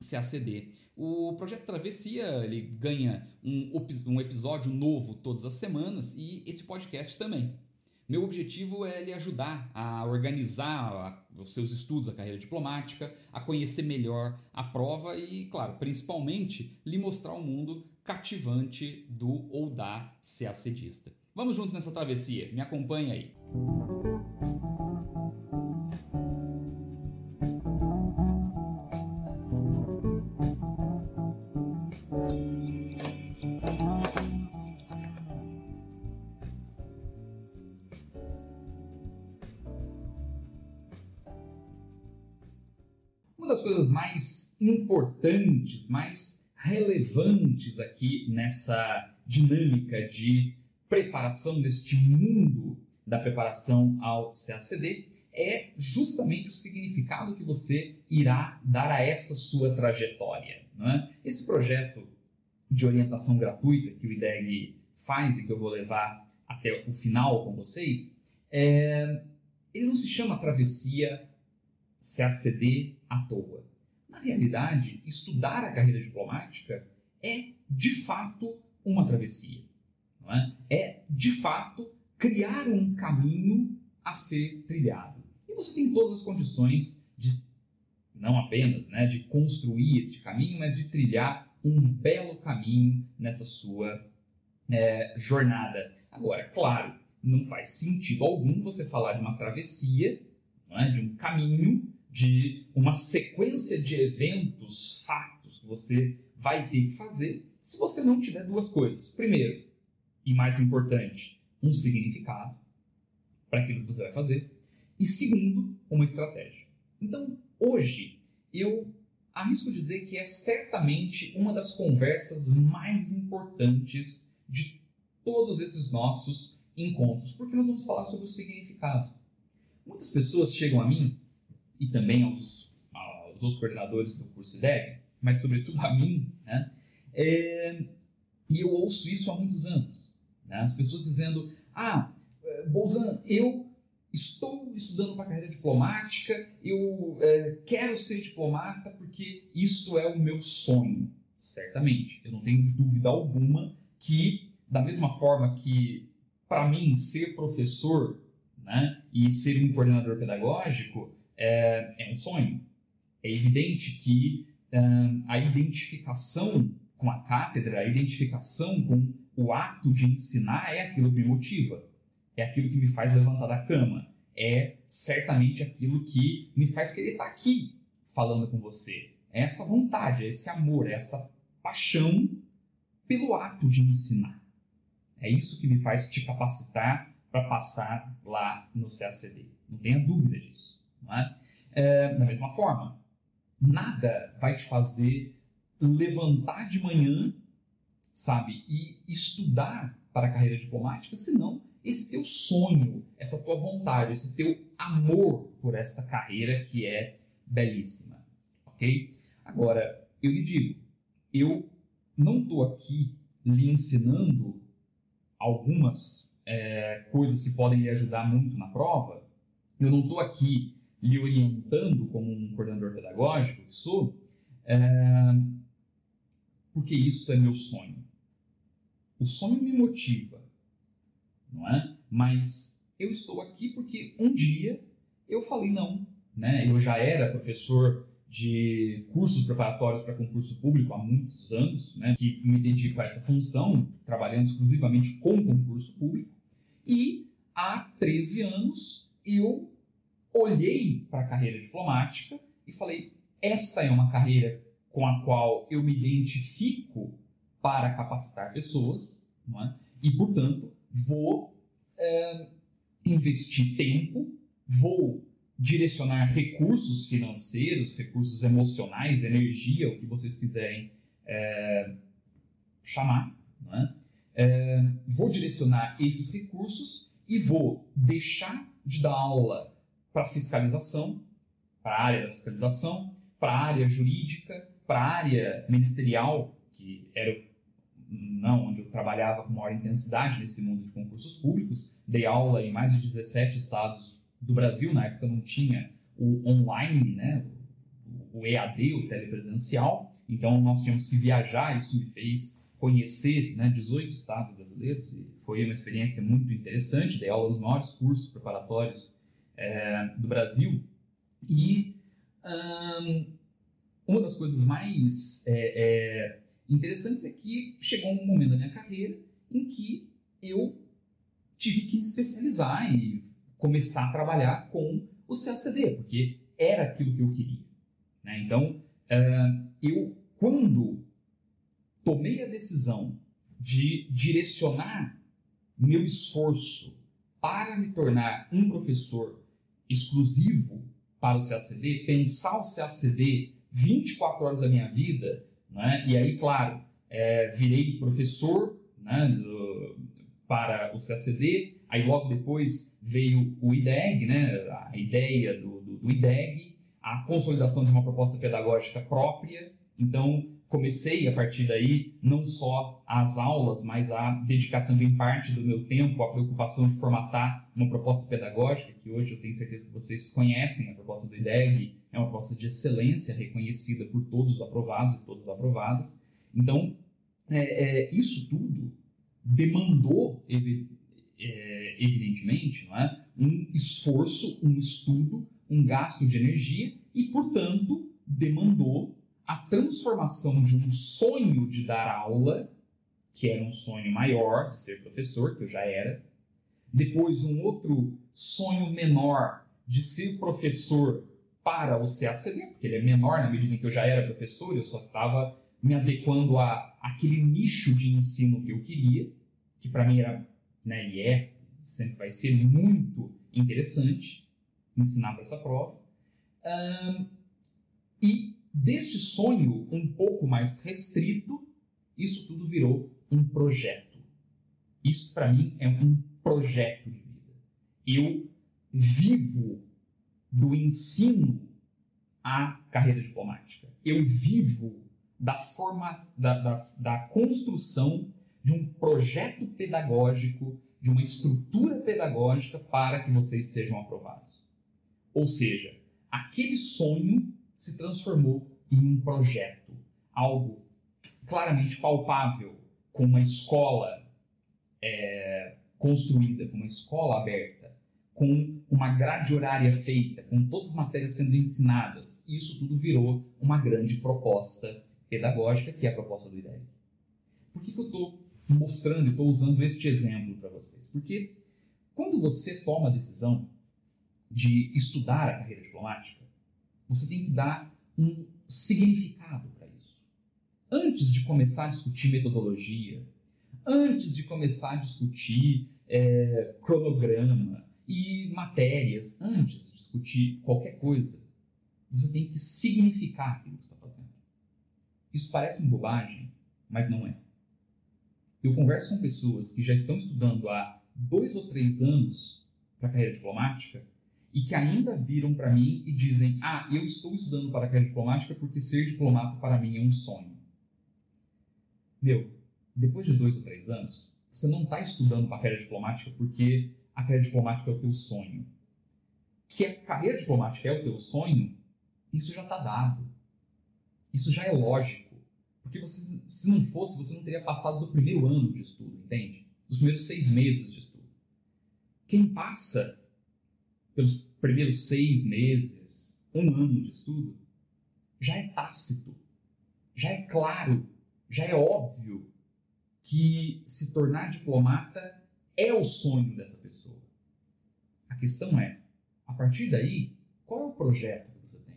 CACD. O projeto Travessia ele ganha um, um episódio novo todas as semanas e esse podcast também. Meu objetivo é lhe ajudar a organizar os seus estudos, a carreira diplomática, a conhecer melhor a prova e, claro, principalmente, lhe mostrar o mundo cativante do ou da CACDista. Vamos juntos nessa travessia, me acompanha aí. Uma das coisas mais importantes, mais relevantes aqui nessa dinâmica de preparação deste mundo da preparação ao CACD é justamente o significado que você irá dar a essa sua trajetória. É? Esse projeto de orientação gratuita que o IDEG faz e que eu vou levar até o final com vocês, é... ele não se chama Travessia CACD à toa. Na realidade, estudar a carreira diplomática é, de fato, uma travessia. É? é, de fato, criar um caminho a ser trilhado. E você tem todas as condições de, não apenas né, de construir este caminho, mas de trilhar um belo caminho nessa sua é, jornada. Agora, claro, não faz sentido algum você falar de uma travessia, é? de um caminho, de uma sequência de eventos, fatos que você vai ter que fazer se você não tiver duas coisas. Primeiro, e mais importante, um significado para aquilo que você vai fazer. E segundo, uma estratégia. Então, hoje, eu arrisco dizer que é certamente uma das conversas mais importantes de todos esses nossos encontros, porque nós vamos falar sobre o significado. Muitas pessoas chegam a mim e também aos, aos outros coordenadores do curso IDEG, mas sobretudo a mim, né? É, e eu ouço isso há muitos anos. Né? As pessoas dizendo: Ah, eh, Bolzan, eu estou estudando para carreira diplomática, eu é, quero ser diplomata porque isto é o meu sonho. Certamente, eu não tenho dúvida alguma que, da mesma forma que, para mim, ser professor né, e ser um coordenador pedagógico é, é um sonho. É evidente que uh, a identificação com a cátedra, a identificação com o ato de ensinar é aquilo que me motiva, é aquilo que me faz levantar da cama, é certamente aquilo que me faz querer estar aqui falando com você. É essa vontade, é esse amor, é essa paixão pelo ato de ensinar. É isso que me faz te capacitar para passar lá no CACD. Não tenha dúvida disso. É? É, da mesma forma, nada vai te fazer levantar de manhã, sabe, e estudar para a carreira diplomática, senão esse teu sonho, essa tua vontade, esse teu amor por esta carreira que é belíssima, ok? Agora, eu lhe digo, eu não estou aqui lhe ensinando algumas é, coisas que podem lhe ajudar muito na prova, eu não estou aqui lhe orientando como um coordenador pedagógico que sou, é, porque isso é meu sonho. O sonho me motiva, não é? Mas eu estou aqui porque um dia eu falei não, né? Eu já era professor de cursos preparatórios para concurso público há muitos anos, né? Que me dedico a essa função, trabalhando exclusivamente com concurso público. E há 13 anos eu olhei para a carreira diplomática e falei: esta é uma carreira com a qual eu me identifico para capacitar pessoas, é? e portanto vou é, investir tempo, vou direcionar recursos financeiros, recursos emocionais, energia, o que vocês quiserem é, chamar, é, vou direcionar esses recursos e vou deixar de dar aula para fiscalização, para a área da fiscalização, para a área jurídica, para a área ministerial, que era não onde eu trabalhava com maior intensidade nesse mundo de concursos públicos. Dei aula em mais de 17 estados do Brasil, na época não tinha o online, né? o EAD, o telepresencial, então nós tínhamos que viajar, isso me fez conhecer né, 18 estados brasileiros e foi uma experiência muito interessante, dei aula nos maiores cursos preparatórios é, do Brasil e hum, uma das coisas mais é, é, interessantes é que chegou um momento da minha carreira em que eu tive que especializar e começar a trabalhar com o CACD, porque era aquilo que eu queria. Né? Então, uh, eu, quando tomei a decisão de direcionar meu esforço para me tornar um professor exclusivo para o CACD, pensar o CACD 24 horas da minha vida, né? e aí, claro, é, virei professor né, do, para o CACD, aí logo depois veio o IDEG, né, a ideia do, do, do IDEG, a consolidação de uma proposta pedagógica própria. Então, comecei a partir daí não só as aulas, mas a dedicar também parte do meu tempo à preocupação de formatar uma proposta pedagógica, que hoje eu tenho certeza que vocês conhecem, a proposta do IDEG é uma proposta de excelência reconhecida por todos os aprovados e todas as aprovadas. Então, é, é, isso tudo demandou, é, evidentemente, é? um esforço, um estudo um gasto de energia e, portanto, demandou a transformação de um sonho de dar aula, que era um sonho maior de ser professor, que eu já era, depois um outro sonho menor de ser professor para o CACD, porque ele é menor na medida em que eu já era professor, eu só estava me adequando a aquele nicho de ensino que eu queria, que para mim era, né, e é, sempre vai ser muito interessante ensinar para essa prova. Um, e deste sonho um pouco mais restrito, isso tudo virou um projeto. Isso para mim é um projeto de vida. Eu vivo do ensino à carreira diplomática. Eu vivo da, forma, da, da, da construção de um projeto pedagógico, de uma estrutura pedagógica para que vocês sejam aprovados. Ou seja, aquele sonho se transformou em um projeto, algo claramente palpável, com uma escola é, construída, com uma escola aberta, com uma grade horária feita, com todas as matérias sendo ensinadas. Isso tudo virou uma grande proposta pedagógica, que é a proposta do IDEG. Por que, que eu estou mostrando e estou usando este exemplo para vocês? Porque quando você toma a decisão de estudar a carreira diplomática, você tem que dar um significado para isso. Antes de começar a discutir metodologia, antes de começar a discutir é, cronograma e matérias, antes de discutir qualquer coisa, você tem que significar aquilo que você está fazendo. Isso parece uma bobagem, mas não é. Eu converso com pessoas que já estão estudando há dois ou três anos para a carreira diplomática e que ainda viram para mim e dizem: Ah, eu estou estudando para a carreira diplomática porque ser diplomata para mim é um sonho. Meu, depois de dois ou três anos, você não está estudando para a carreira diplomática porque a carreira diplomática é o teu sonho. Que a carreira diplomática é o teu sonho, isso já está dado. Isso já é lógico. Porque você, se não fosse, você não teria passado do primeiro ano de estudo, entende? Dos primeiros seis meses de estudo. Quem passa pelos primeiros seis meses, um ano de estudo, já é tácito, já é claro, já é óbvio que se tornar diplomata é o sonho dessa pessoa. A questão é, a partir daí, qual é o projeto que você tem?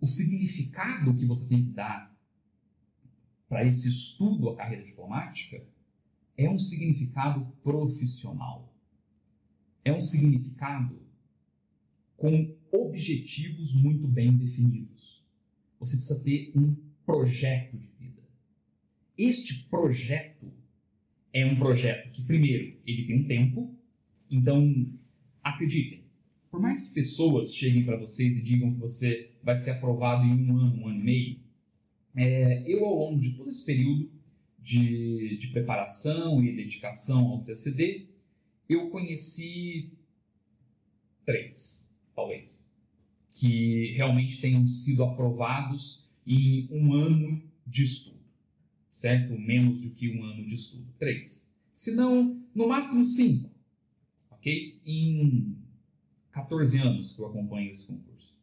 O significado que você tem que dar para esse estudo à carreira diplomática é um significado profissional é um significado com objetivos muito bem definidos. Você precisa ter um projeto de vida. Este projeto é um projeto que, primeiro, ele tem um tempo, então, acreditem, por mais que pessoas cheguem para vocês e digam que você vai ser aprovado em um ano, um ano e meio, é, eu, ao longo de todo esse período de, de preparação e dedicação ao CACD, eu conheci três, talvez, que realmente tenham sido aprovados em um ano de estudo, certo? Menos do que um ano de estudo. Três. Se não, no máximo cinco, ok? Em 14 anos que eu acompanho esse concurso.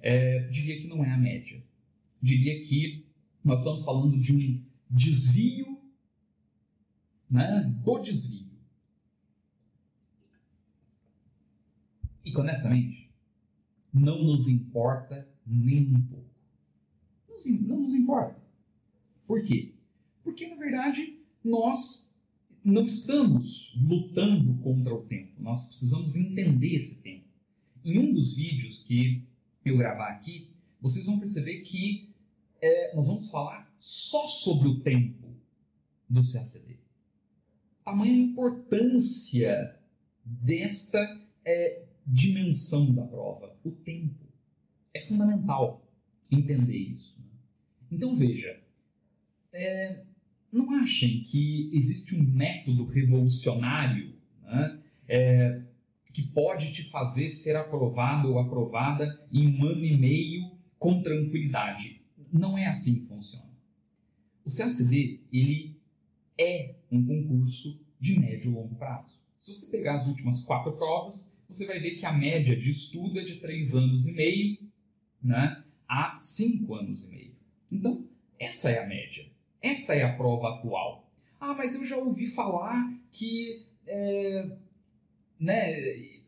É, diria que não é a média. Diria que nós estamos falando de um desvio né, do desvio. E honestamente, não nos importa nem um pouco. Não nos importa. Por quê? Porque, na verdade, nós não estamos lutando contra o tempo. Nós precisamos entender esse tempo. Em um dos vídeos que eu gravar aqui, vocês vão perceber que é, nós vamos falar só sobre o tempo do CACD. Tamanha importância desta é, dimensão da prova, o tempo. É fundamental entender isso. Então veja, é, não achem que existe um método revolucionário né, é, que pode te fazer ser aprovado ou aprovada em um ano e meio com tranquilidade. Não é assim que funciona. O CACD ele é um concurso de médio e longo prazo. Se você pegar as últimas quatro provas, você vai ver que a média de estudo é de três anos e meio né, a cinco anos e meio. Então, essa é a média. Esta é a prova atual. Ah, mas eu já ouvi falar que é, né,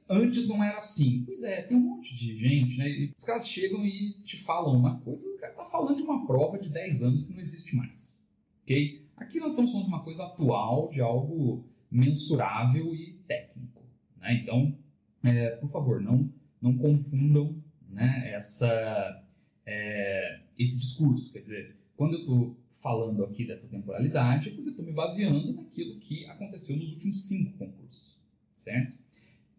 antes não era assim. Pois é, tem um monte de gente, né? Os caras chegam e te falam uma coisa, o cara tá falando de uma prova de 10 anos que não existe mais. Ok? Aqui nós estamos falando de uma coisa atual, de algo mensurável e técnico. Né? Então, é, por favor, não, não confundam né, essa, é, esse discurso. Quer dizer, quando eu estou falando aqui dessa temporalidade, é porque eu estou me baseando naquilo que aconteceu nos últimos cinco concursos, certo?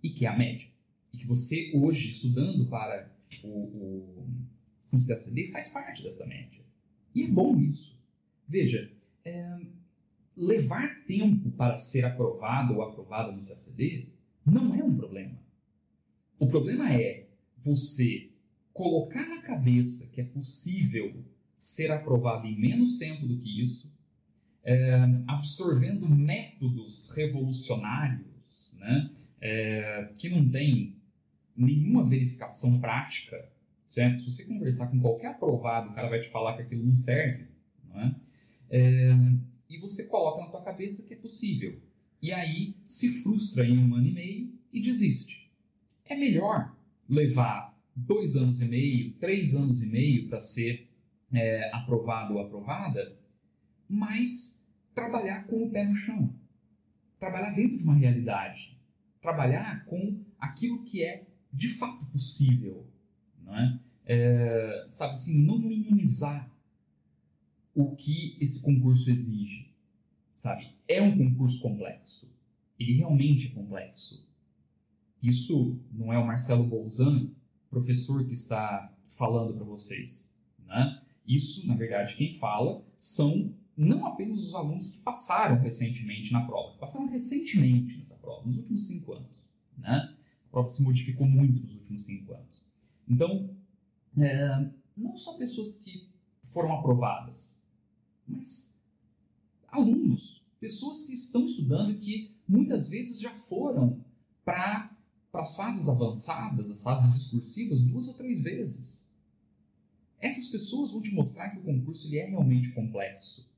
E que é a média. E que você, hoje, estudando para o, o, o CACD, faz parte dessa média. E é bom isso. Veja, é, levar tempo para ser aprovado ou aprovada no CACD não é um problema. O problema é você colocar na cabeça que é possível ser aprovado em menos tempo do que isso, é, absorvendo métodos revolucionários, né, é, que não tem nenhuma verificação prática, certo? Se você conversar com qualquer aprovado, o cara vai te falar que aquilo não serve, não é? é e você coloca na tua cabeça que é possível. E aí se frustra em um ano e meio e desiste. É melhor levar dois anos e meio, três anos e meio para ser é, aprovado ou aprovada, mas trabalhar com o pé no chão. Trabalhar dentro de uma realidade. Trabalhar com aquilo que é de fato possível. É? É, sabe assim, não minimizar o que esse concurso exige. Sabe? É um concurso complexo. Ele realmente é complexo. Isso não é o Marcelo Bolzan, professor que está falando para vocês. Né? Isso, na verdade, quem fala são não apenas os alunos que passaram recentemente na prova, que passaram recentemente nessa prova, nos últimos cinco anos. Né? A prova se modificou muito nos últimos cinco anos. Então, é, não só pessoas que foram aprovadas, mas alunos, pessoas que estão estudando que muitas vezes já foram para as fases avançadas, as fases discursivas, duas ou três vezes. Essas pessoas vão te mostrar que o concurso ele é realmente complexo.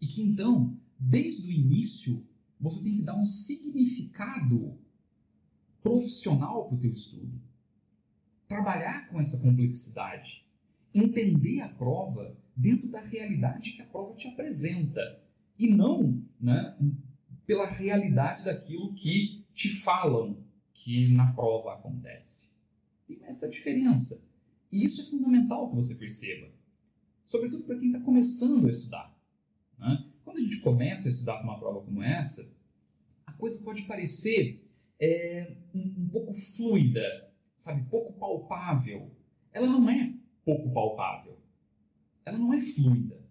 E que então, desde o início, você tem que dar um significado profissional para o teu estudo. Trabalhar com essa complexidade. Entender a prova dentro da realidade que a prova te apresenta. E não né, pela realidade daquilo que te falam que na prova acontece. Tem essa diferença. E isso é fundamental que você perceba, sobretudo para quem está começando a estudar. Né? quando a gente começa a estudar para uma prova como essa, a coisa pode parecer é, um, um pouco fluida, sabe, pouco palpável. Ela não é pouco palpável. Ela não é fluida.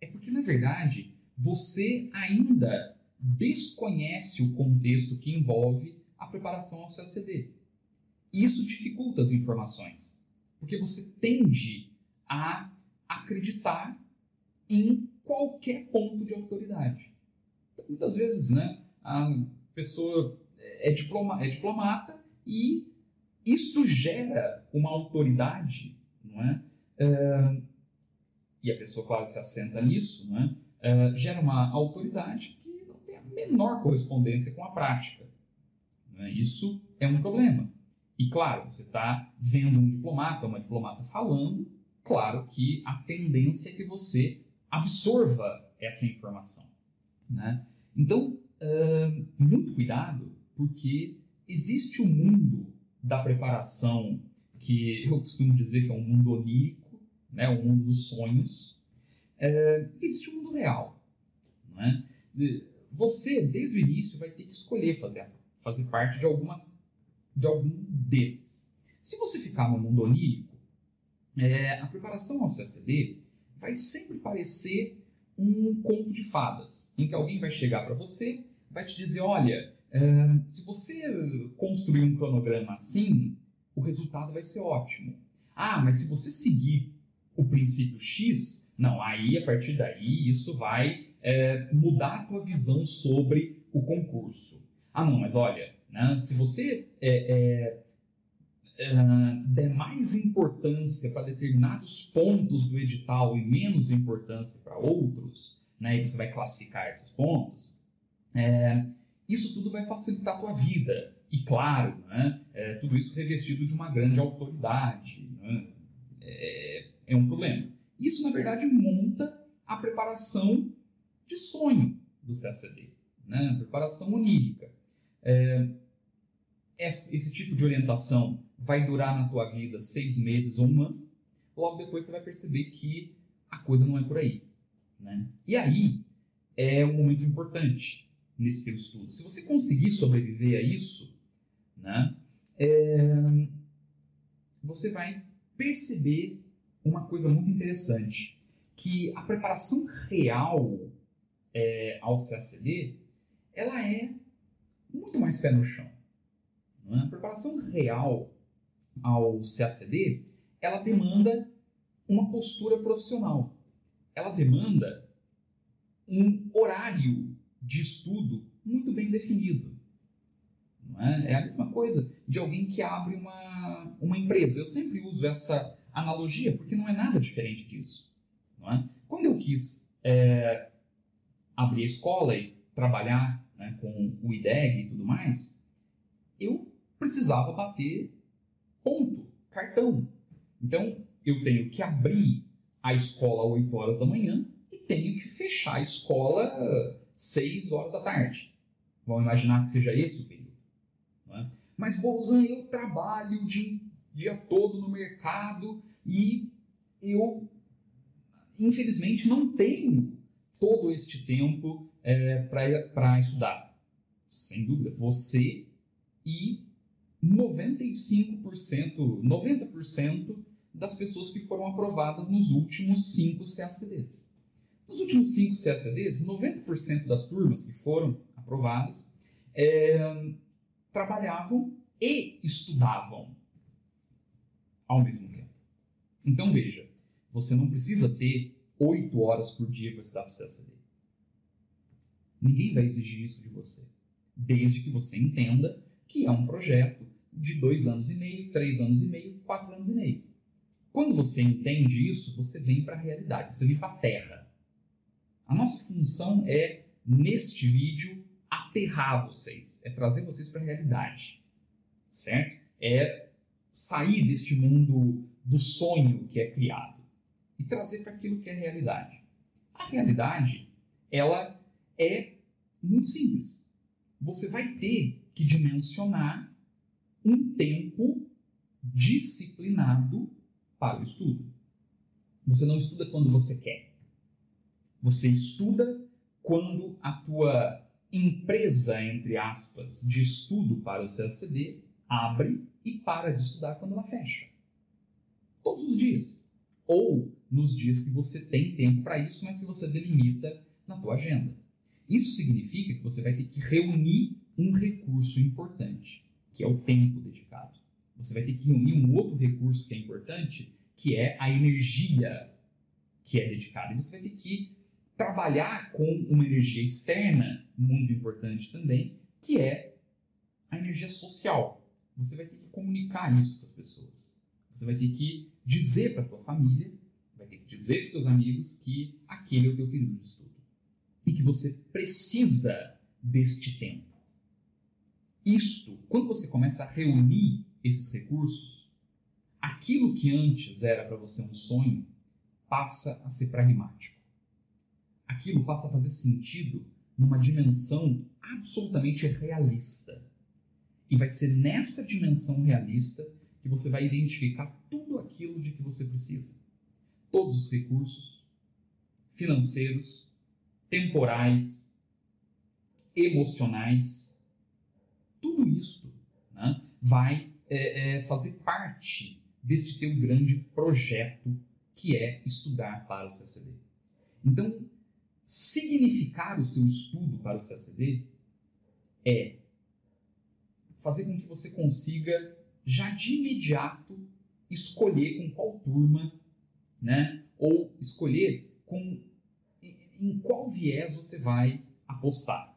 É porque, na verdade, você ainda desconhece o contexto que envolve a preparação ao CACD. E isso dificulta as informações, porque você tende a acreditar em qualquer ponto de autoridade. Então, muitas vezes, né, a pessoa é, diploma, é diplomata e isso gera uma autoridade, não é? Uh, e a pessoa, claro, se assenta nisso, não é? Uh, gera uma autoridade que não tem a menor correspondência com a prática. É? Isso é um problema. E, claro, você está vendo um diplomata, uma diplomata falando, claro que a tendência é que você absorva essa informação. Né? Então, uh, muito cuidado, porque existe um mundo da preparação que eu costumo dizer que é um mundo onírico, né? um mundo dos sonhos. Uh, existe um mundo real. Né? Você, desde o início, vai ter que escolher fazer, fazer parte de, alguma, de algum desses. Se você ficar no mundo onírico, é, a preparação ao CSD vai sempre parecer um conto de fadas, em que alguém vai chegar para você, vai te dizer, olha, é, se você construir um cronograma assim, o resultado vai ser ótimo. Ah, mas se você seguir o princípio X, não, aí a partir daí isso vai é, mudar a tua visão sobre o concurso. Ah, não, mas olha, né, se você é, é uh, der mais importância para determinados pontos do edital e menos importância para outros, né, e você vai classificar esses pontos, é, isso tudo vai facilitar a tua vida. E claro, né, é, tudo isso revestido de uma grande autoridade. Né, é, é um problema. Isso, na verdade, monta a preparação de sonho do CACD, né, preparação onírica. É, esse, tipo de orientação vai durar na tua vida seis meses ou um ano, logo depois você vai perceber que a coisa não é por aí. Né? E aí é um momento importante nesse teu estudo. Se você conseguir sobreviver a isso, né, é, você vai perceber uma coisa muito interessante, que a preparação real é, ao CACD, ela é muito mais pé no chão. Né? A preparação real ao CACD, ela demanda uma postura profissional. Ela demanda um horário de estudo muito bem definido. É? é? a mesma coisa de alguém que abre uma, uma empresa. Eu sempre uso essa analogia porque não é nada diferente disso. É? Quando eu quis é, abrir a escola e trabalhar né, com o IDEG e tudo mais, eu precisava bater ponto, cartão. Então, eu tenho que abrir a escola às 8 horas da manhã e tenho que fechar a escola às 6 horas da tarde. Vamos imaginar que seja esse o período. É? Mas, Bolzan, eu trabalho o dia, dia todo no mercado e eu, infelizmente, não tenho todo este tempo é, para estudar. Sem dúvida, você e 95%, 90% das pessoas que foram aprovadas nos últimos 5 CACDs. Nos últimos 5 CACDs, 90% das turmas que foram aprovadas é, trabalhavam e estudavam ao mesmo tempo. Então veja, você não precisa ter 8 horas por dia para estudar para o CACD. Ninguém vai exigir isso de você, desde que você entenda que é um projeto de dois anos e meio, três anos e meio, quatro anos e meio. Quando você entende isso, você vem para a realidade, você vem para a Terra. A nossa função é, neste vídeo, aterrar vocês, é trazer vocês para a realidade, certo? É sair deste mundo do sonho que é criado e trazer para aquilo que é realidade. A realidade, ela é muito simples. Você vai ter que dimensionar um tempo disciplinado para o estudo. Você não estuda quando você quer. Você estuda quando a tua empresa, entre aspas, de estudo para o CACD abre e para de estudar quando ela fecha. Todos os dias. Ou nos dias que você tem tempo para isso, mas que você delimita na tua agenda. Isso significa que você vai ter que reunir um recurso importante, que é o tempo dedicado. Você vai ter que reunir um outro recurso que é importante, que é a energia que é dedicada. E você vai ter que trabalhar com uma energia externa, muito importante também, que é a energia social. Você vai ter que comunicar isso para as pessoas. Você vai ter que dizer para a tua família, vai ter que dizer para os seus amigos que aquele é o teu período de estudo. E que você precisa deste tempo. Isto, quando você começa a reunir esses recursos, aquilo que antes era para você um sonho passa a ser pragmático. Aquilo passa a fazer sentido numa dimensão absolutamente realista. E vai ser nessa dimensão realista que você vai identificar tudo aquilo de que você precisa. Todos os recursos financeiros, temporais, emocionais, tudo isso né, vai é, é, fazer parte deste teu grande projeto que é estudar para o CACD. Então, significar o seu estudo para o CACD é fazer com que você consiga já de imediato escolher com qual turma, né? Ou escolher com em qual viés você vai apostar.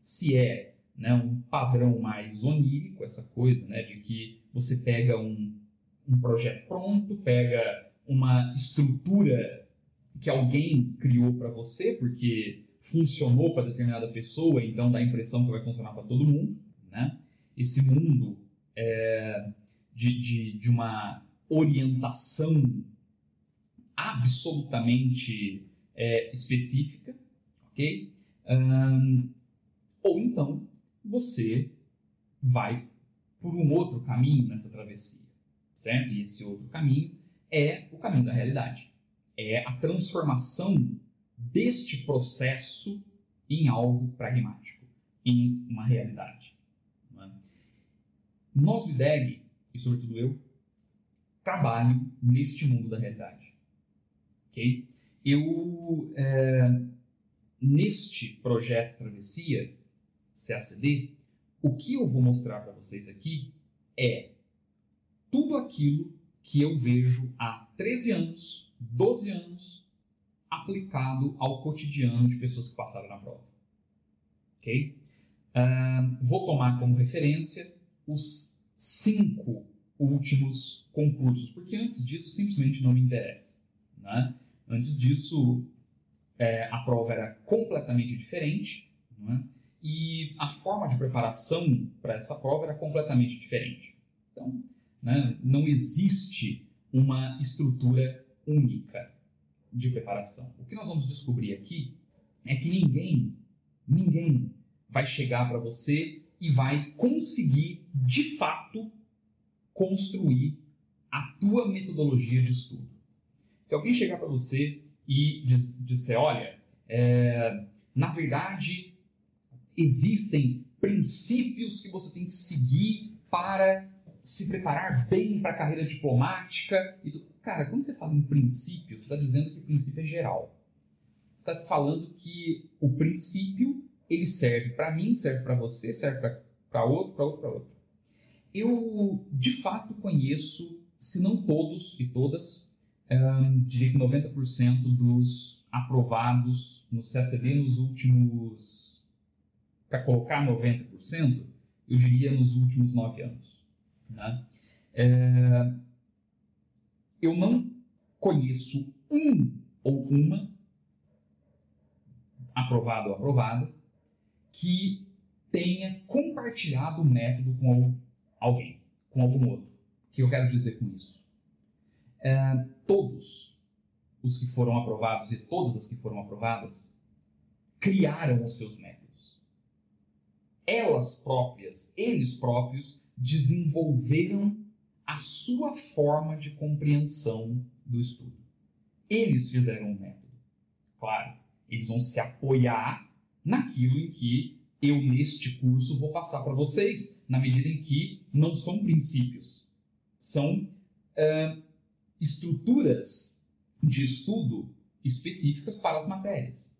Se é né, um padrão mais onírico, essa coisa né, de que você pega um, um projeto pronto, pega uma estrutura que alguém criou para você, porque funcionou para determinada pessoa, então dá a impressão que vai funcionar para todo mundo. Né? Esse mundo é, de, de, de uma orientação absolutamente é, específica, ok? Um, ou então você vai por um outro caminho nessa travessia, certo? E esse outro caminho é o caminho da realidade. É a transformação deste processo em algo pragmático, em uma realidade. É? Nós do IDEG, e sobretudo eu, trabalho neste mundo da realidade. Ok? Eu, é, neste projeto Travessia, CACD, o que eu vou mostrar para vocês aqui é tudo aquilo que eu vejo há 13 anos, 12 anos, aplicado ao cotidiano de pessoas que passaram na prova. Ok? Uh, vou tomar como referência os cinco últimos concursos, porque antes disso simplesmente não me interessa. Né? Antes disso, é, a prova era completamente diferente. Né? e a forma de preparação para essa prova era completamente diferente. Então, né, não existe uma estrutura única de preparação. O que nós vamos descobrir aqui é que ninguém, ninguém vai chegar para você e vai conseguir, de fato, construir a tua metodologia de estudo. Se alguém chegar para você e disser, olha, é, na verdade existem princípios que você tem que seguir para se preparar bem para a carreira diplomática. E tu... Cara, quando você fala em princípio, você está dizendo que o princípio é geral. Você está falando que o princípio ele serve para mim, serve para você, serve para outro, para outro, para outro. Eu, de fato, conheço, se não todos e todas, diria que 90% dos aprovados no CACD nos últimos para colocar 90%, eu diria nos últimos nove anos. Né? É, eu não conheço um ou uma, aprovado ou aprovada, que tenha compartilhado o método com alguém, com algum outro. O que eu quero dizer com isso? É, todos os que foram aprovados e todas as que foram aprovadas criaram os seus métodos elas próprias, eles próprios, desenvolveram a sua forma de compreensão do estudo. Eles fizeram um método. Claro, Eles vão se apoiar naquilo em que eu, neste curso, vou passar para vocês, na medida em que não são princípios, são uh, estruturas de estudo específicas para as matérias.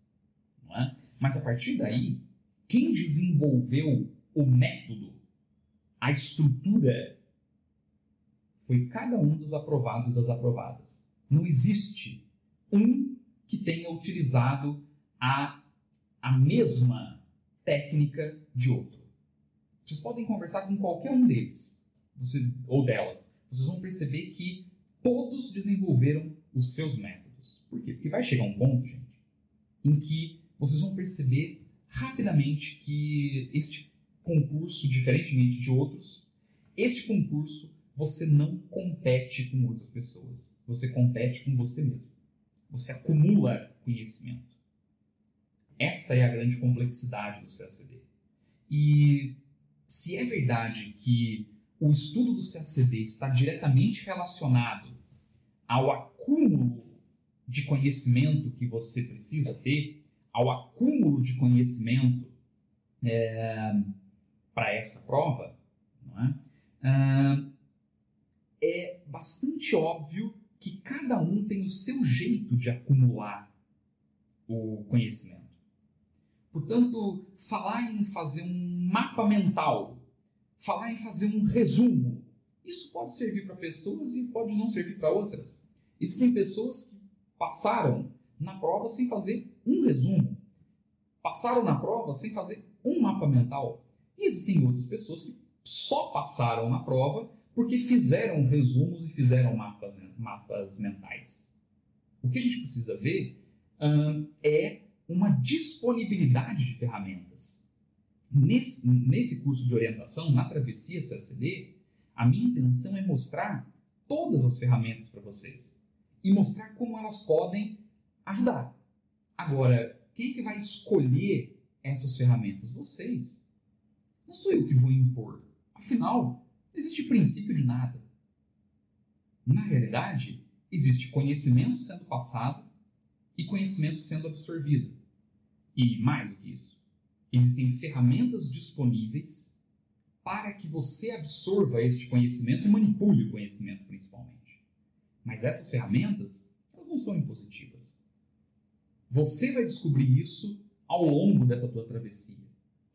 É? Mas a partir daí, quem desenvolveu o método, a estrutura, foi cada um dos aprovados e das aprovadas. Não existe um que tenha utilizado a, a mesma técnica de outro. Vocês podem conversar com qualquer um deles ou delas. Vocês vão perceber que todos desenvolveram os seus métodos. Por quê? Porque vai chegar um ponto, gente, em que vocês vão perceber rapidamente que este concurso, diferentemente de outros, este concurso você não compete com outras pessoas. Você compete com você mesmo. Você acumula conhecimento. Esta é a grande complexidade do CACD. E se é verdade que o estudo do CACD está diretamente relacionado ao acúmulo de conhecimento que você precisa ter, ao acúmulo de conhecimento é, para essa prova, é? Ah, é bastante óbvio que cada um tem o seu jeito de acumular o conhecimento. Portanto, falar em fazer um mapa mental, falar em fazer um resumo, isso pode servir para pessoas e pode não servir para outras. Existem pessoas que passaram na prova sem fazer um resumo, passaram na prova sem fazer um mapa mental. E existem outras pessoas que só passaram na prova porque fizeram resumos e fizeram mapa, mapas mentais. O que a gente precisa ver hum, é uma disponibilidade de ferramentas. Nesse, nesse curso de orientação, na Travessia CACD, a minha intenção é mostrar todas as ferramentas para vocês e mostrar como elas podem ajudar. Agora, quem é que vai escolher essas ferramentas? Vocês. Não sou eu que vou impor. Afinal, não existe princípio de nada. Na realidade, existe conhecimento sendo passado e conhecimento sendo absorvido. E mais do que isso, existem ferramentas disponíveis para que você absorva este conhecimento e manipule o conhecimento principalmente. Mas essas ferramentas, elas não são impositivas. Você vai descobrir isso ao longo dessa tua travessia.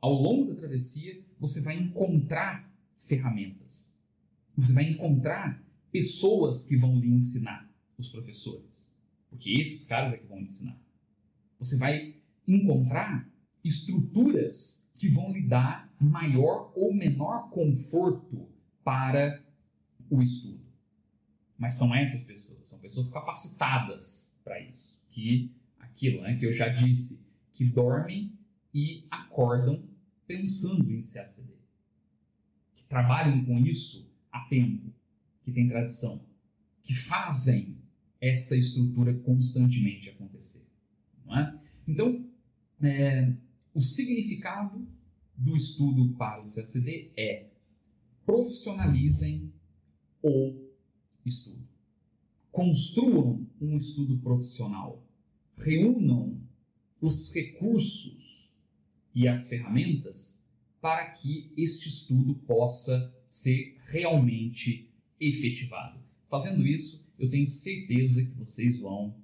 Ao longo da travessia, você vai encontrar ferramentas. Você vai encontrar pessoas que vão lhe ensinar, os professores. Porque esses caras é que vão ensinar. Você vai encontrar estruturas que vão lhe dar maior ou menor conforto para o estudo. Mas são essas pessoas, são pessoas capacitadas para isso, que aquilo né, que eu já disse, que dormem e acordam pensando em aceder que trabalham com isso há tempo, que têm tradição, que fazem esta estrutura constantemente acontecer. É? Então, é, o significado do estudo para o CACD é profissionalizem o estudo. Construam um estudo profissional. Reúnam os recursos e as ferramentas para que este estudo possa ser realmente efetivado. Fazendo isso, eu tenho certeza que vocês vão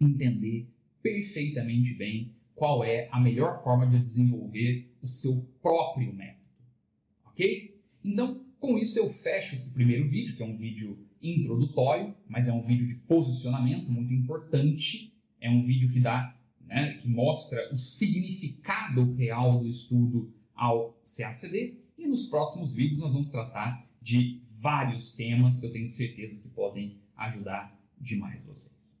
entender perfeitamente bem qual é a melhor forma de desenvolver o seu próprio método. Ok? Então, com isso eu fecho esse primeiro vídeo, que é um vídeo introdutório, mas é um vídeo de posicionamento muito importante. É um vídeo que dá, né, que mostra o significado real do estudo ao CACD e nos próximos vídeos nós vamos tratar de vários temas que eu tenho certeza que podem ajudar demais vocês.